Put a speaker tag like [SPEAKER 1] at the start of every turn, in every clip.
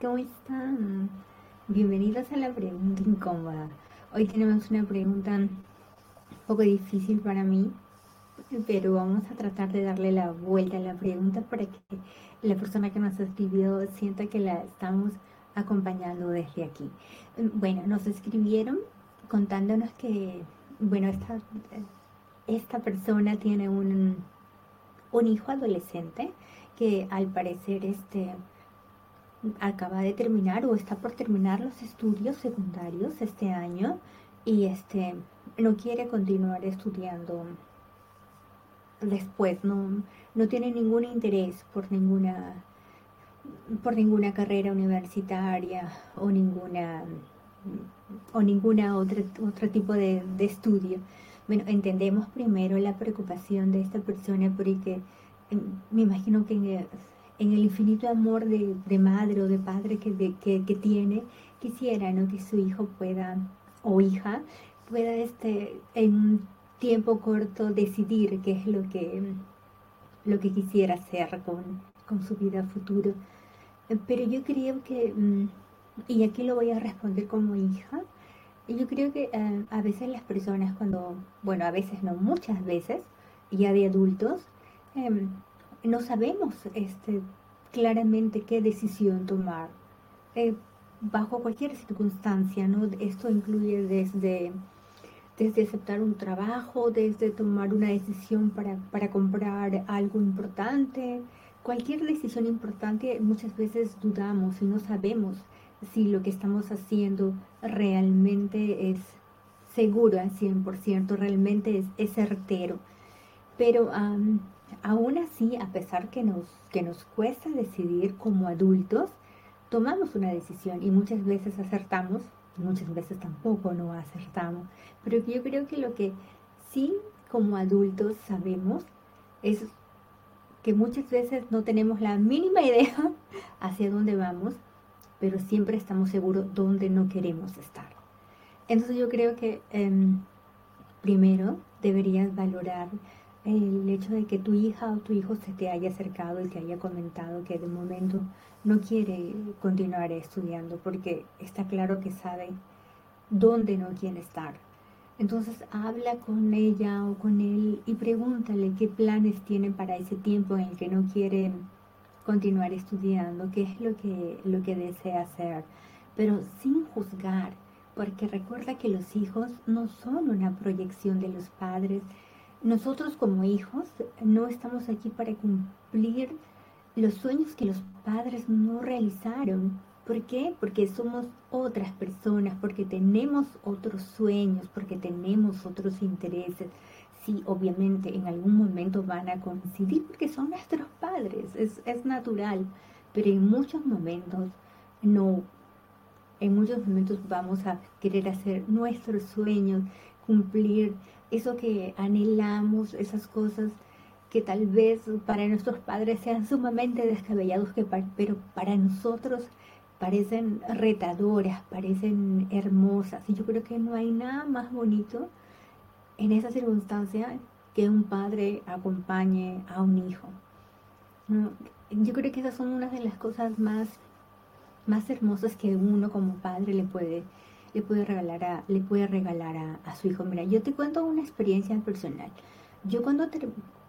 [SPEAKER 1] ¿Cómo están? Bienvenidos a la pregunta incómoda. Hoy tenemos una pregunta un poco difícil para mí, pero vamos a tratar de darle la vuelta a la pregunta para que la persona que nos escribió sienta que la estamos acompañando desde aquí. Bueno, nos escribieron contándonos que, bueno, esta, esta persona tiene un, un hijo adolescente que al parecer este, acaba de terminar o está por terminar los estudios secundarios este año y este no quiere continuar estudiando después, no, no tiene ningún interés por ninguna por ninguna carrera universitaria o ninguna o ninguna otra otro tipo de, de estudio. Bueno, entendemos primero la preocupación de esta persona porque em, me imagino que en el infinito amor de, madre o de padre que, que, tiene, quisiera ¿no? que su hijo pueda, o hija, pueda este, en un tiempo corto decidir qué es lo que, lo que quisiera hacer con, con su vida futuro. Pero yo creo que, mm, y aquí lo voy a responder como hija, yo creo que eh, a veces las personas cuando, bueno, a veces no, muchas veces, ya de adultos, em, no sabemos este, claramente qué decisión tomar eh, bajo cualquier circunstancia, ¿no? Esto incluye desde, desde aceptar un trabajo, desde tomar una decisión para, para comprar algo importante, cualquier decisión importante muchas veces dudamos y no sabemos si lo que estamos haciendo realmente es seguro al 100%, realmente es, es certero. Pero Aún así, a pesar que nos, que nos cuesta decidir como adultos, tomamos una decisión y muchas veces acertamos, muchas veces tampoco no acertamos. Pero yo creo que lo que sí como adultos sabemos es que muchas veces no tenemos la mínima idea hacia dónde vamos, pero siempre estamos seguros dónde no queremos estar. Entonces yo creo que em, primero deberías valorar el hecho de que tu hija o tu hijo se te haya acercado y te haya comentado que de momento no quiere continuar estudiando porque está claro que sabe dónde no quiere estar. Entonces habla con ella o con él y pregúntale qué planes tiene para ese tiempo en el que no quiere continuar estudiando, qué es lo que, lo que desea hacer, pero sin juzgar, porque recuerda que los hijos no son una proyección de los padres, nosotros como hijos no estamos aquí para cumplir los sueños que los padres no realizaron. ¿Por qué? Porque somos otras personas, porque tenemos otros sueños, porque tenemos otros intereses. Sí, obviamente en algún momento van a coincidir porque son nuestros padres, es, es natural, pero en muchos momentos no. En muchos momentos vamos a querer hacer nuestros sueños, cumplir eso que anhelamos, esas cosas que tal vez para nuestros padres sean sumamente descabellados, pero para nosotros parecen retadoras, parecen hermosas. Y yo creo que no hay nada más bonito en esa circunstancia que un padre acompañe a un hijo. Yo creo que esas son una de las cosas más, más hermosas que uno como padre le puede le puede regalar a, le puede regalar a, su hijo. Mira, yo te cuento una experiencia personal. Yo cuando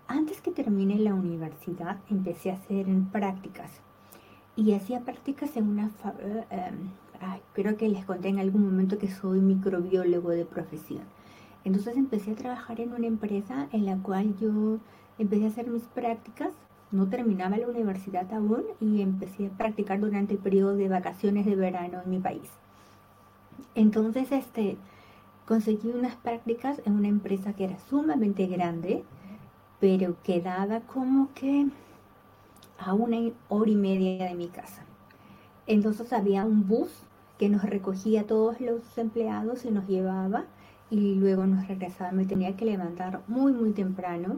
[SPEAKER 1] antes que termine la universidad empecé a hacer prácticas y hacía prácticas en una em, creo que les conté en algún momento que soy microbiólogo de profesión. Entonces empecé a trabajar en una empresa en la cual yo empecé a hacer mis prácticas, no terminaba la universidad aún y empecé a practicar durante el periodo de vacaciones de verano en mi país. Entonces, este, conseguí unas prácticas en una empresa que era sumamente grande, pero quedaba como que a una hora y media de mi casa. Entonces había un bus que nos recogía a todos los empleados y nos llevaba y luego nos regresaba. Me tenía que levantar muy, muy temprano,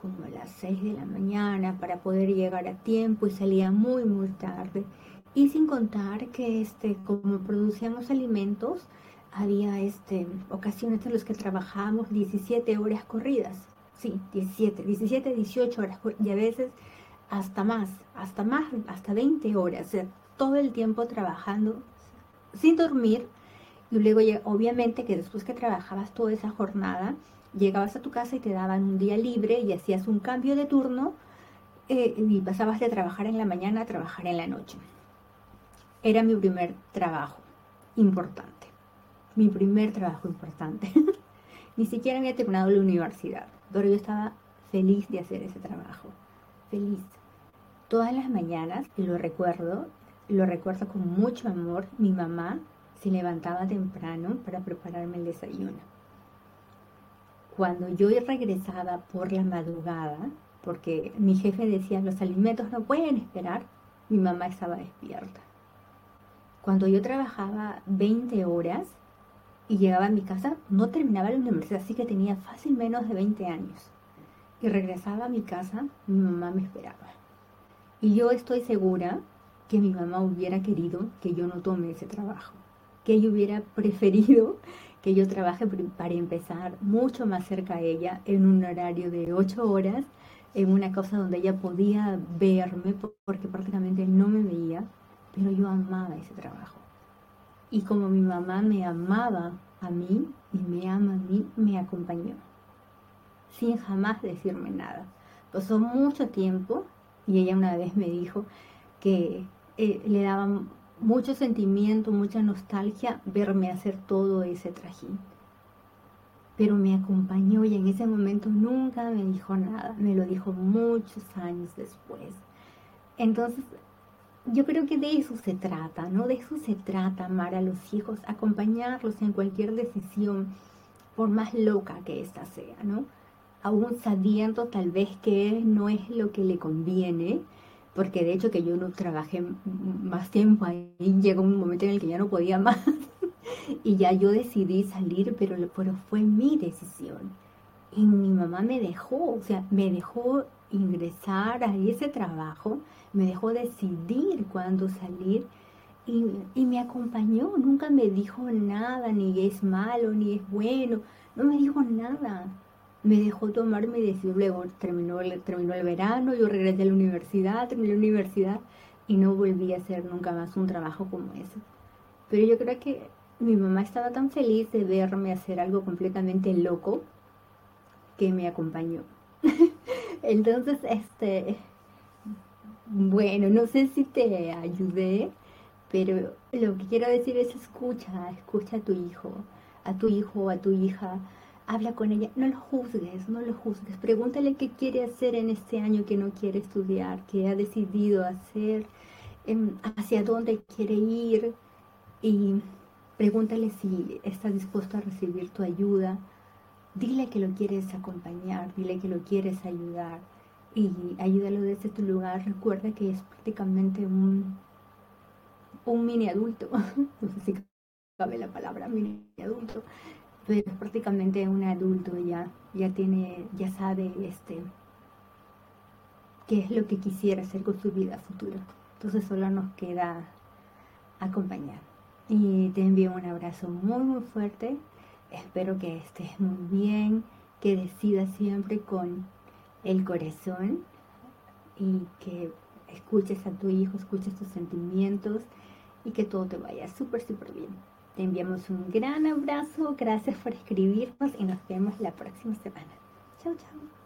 [SPEAKER 1] como a las 6 de la mañana, para poder llegar a tiempo y salía muy, muy tarde. Y sin contar que este, como producíamos alimentos, había este, ocasiones en las que trabajábamos 17 horas corridas. Sí, 17, 17, 18 horas y a veces hasta más, hasta más, hasta 20 horas. O sea, todo el tiempo trabajando sin dormir. Y luego, obviamente, que después que trabajabas toda esa jornada, llegabas a tu casa y te daban un día libre y hacías un cambio de turno eh, y pasabas de trabajar en la mañana a trabajar en la noche. Era mi primer trabajo importante. Mi primer trabajo importante. Ni siquiera había terminado la universidad, pero yo estaba feliz de hacer ese trabajo. Feliz. Todas las mañanas, y lo recuerdo, lo recuerdo con mucho amor, mi mamá se levantaba temprano para prepararme el desayuno. Cuando yo regresaba por la madrugada, porque mi jefe decía los alimentos no pueden esperar, mi mamá estaba despierta. Cuando yo trabajaba 20 horas y llegaba a mi casa, no terminaba la universidad, así que tenía fácil menos de 20 años. Y regresaba a mi casa, mi mamá me esperaba. Y yo estoy segura que mi mamá hubiera querido que yo no tome ese trabajo, que ella hubiera preferido que yo trabaje para empezar mucho más cerca a ella en un horario de ocho horas, en una cosa donde ella podía verme porque prácticamente no me veía, pero yo amaba ese trabajo. Y como mi mamá me amaba a mí y me ama a mí, me acompañó, sin jamás decirme nada. Pasó mucho tiempo y ella una vez me dijo que eh, le daba mucho sentimiento, mucha nostalgia verme hacer todo ese trajín. Pero me acompañó y en ese momento nunca me dijo nada, me lo dijo muchos años después. Entonces, yo creo que de eso se trata, ¿no? De eso se trata, amar a los hijos, acompañarlos en cualquier decisión, por más loca que ésta sea, ¿no? Aún sabiendo tal vez que no es lo que le conviene, porque de hecho que yo no trabajé más tiempo ahí, llegó un momento en el que ya no podía más y ya yo decidí salir, pero, pero fue mi decisión. Y mi mamá me dejó, o sea, me dejó ingresar a ese trabajo, me dejó decidir cuándo salir y, y, me acompañó, nunca me dijo nada, ni es malo, ni es bueno, no me dijo nada me dejó tomar mi decisión. Luego terminó terminó el verano, yo regresé a la universidad, terminé la universidad y no volví a hacer nunca más un trabajo como ese. Pero yo creo que mi mamá estaba tan feliz de verme hacer algo completamente loco que me acompañó. Entonces, este, bueno, no sé si te ayudé, pero lo que quiero decir es escucha, escucha a tu hijo, a tu hijo a tu hija habla con ella, no lo juzgues, no lo juzgues, pregúntale qué quiere hacer en este año que no quiere estudiar, qué ha decidido hacer, em, hacia dónde quiere ir y pregúntale si está dispuesto a recibir tu ayuda, dile que lo quieres acompañar, dile que lo quieres ayudar y ayúdalo desde tu lugar, recuerda que es prácticamente un, un mini adulto, no sé si cabe la palabra mini adulto, pero es prácticamente un adulto ya, ya tiene, ya sabe este qué es lo que quisiera hacer con su vida futura. Entonces solo nos queda acompañar. Y te envío un abrazo muy muy fuerte. Espero que estés muy bien, que decidas siempre con el corazón y que escuches a tu hijo, escuches tus sentimientos y que todo te vaya súper, súper bien. Te enviamos un gran abrazo, gracias por escribirnos y nos vemos la próxima semana. Chao, chao.